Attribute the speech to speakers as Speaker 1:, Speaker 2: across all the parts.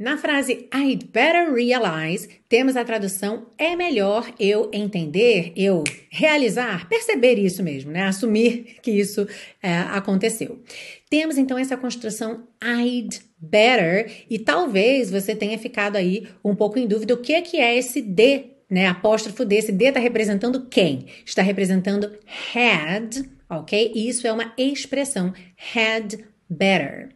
Speaker 1: Na frase I'd better realize, temos a tradução é melhor eu entender, eu realizar, perceber isso mesmo, né? Assumir que isso é, aconteceu. Temos então essa construção I'd better e talvez você tenha ficado aí um pouco em dúvida o que é que é esse D, né? Apóstrofo D, esse D está representando quem? Está representando had, ok? E isso é uma expressão had better.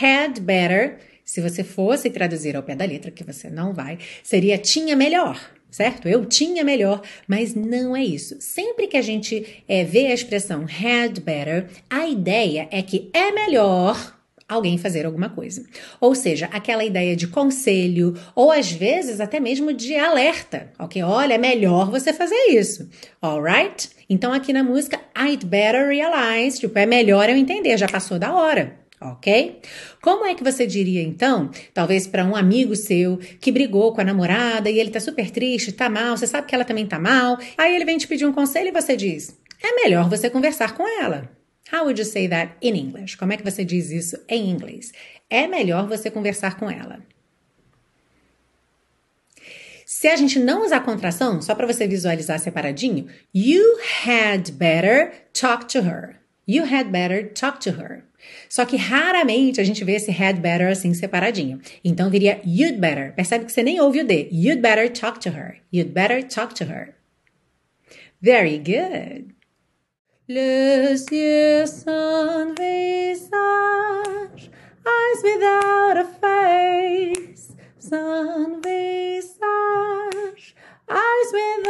Speaker 1: Had better se você fosse traduzir ao pé da letra, que você não vai, seria tinha melhor, certo? Eu tinha melhor, mas não é isso. Sempre que a gente é, vê a expressão had better, a ideia é que é melhor alguém fazer alguma coisa. Ou seja, aquela ideia de conselho, ou às vezes até mesmo de alerta, ok? Olha, é melhor você fazer isso, alright? Então aqui na música, I'd better realize, tipo, é melhor eu entender, já passou da hora ok? Como é que você diria então, talvez para um amigo seu que brigou com a namorada e ele tá super triste, tá mal, você sabe que ela também tá mal, aí ele vem te pedir um conselho e você diz: "É melhor você conversar com ela". How would you say that in English? Como é que você diz isso em inglês? É melhor você conversar com ela. Se a gente não usar contração, só para você visualizar separadinho, you had better talk to her. You had better talk to her. Só que raramente a gente vê esse had better assim separadinho. Então viria you'd better. Percebe que você nem ouve o D. You'd better talk to her. You'd better talk to her. Very good. Yeux sans visage, eyes without a face, sans visage, eyes without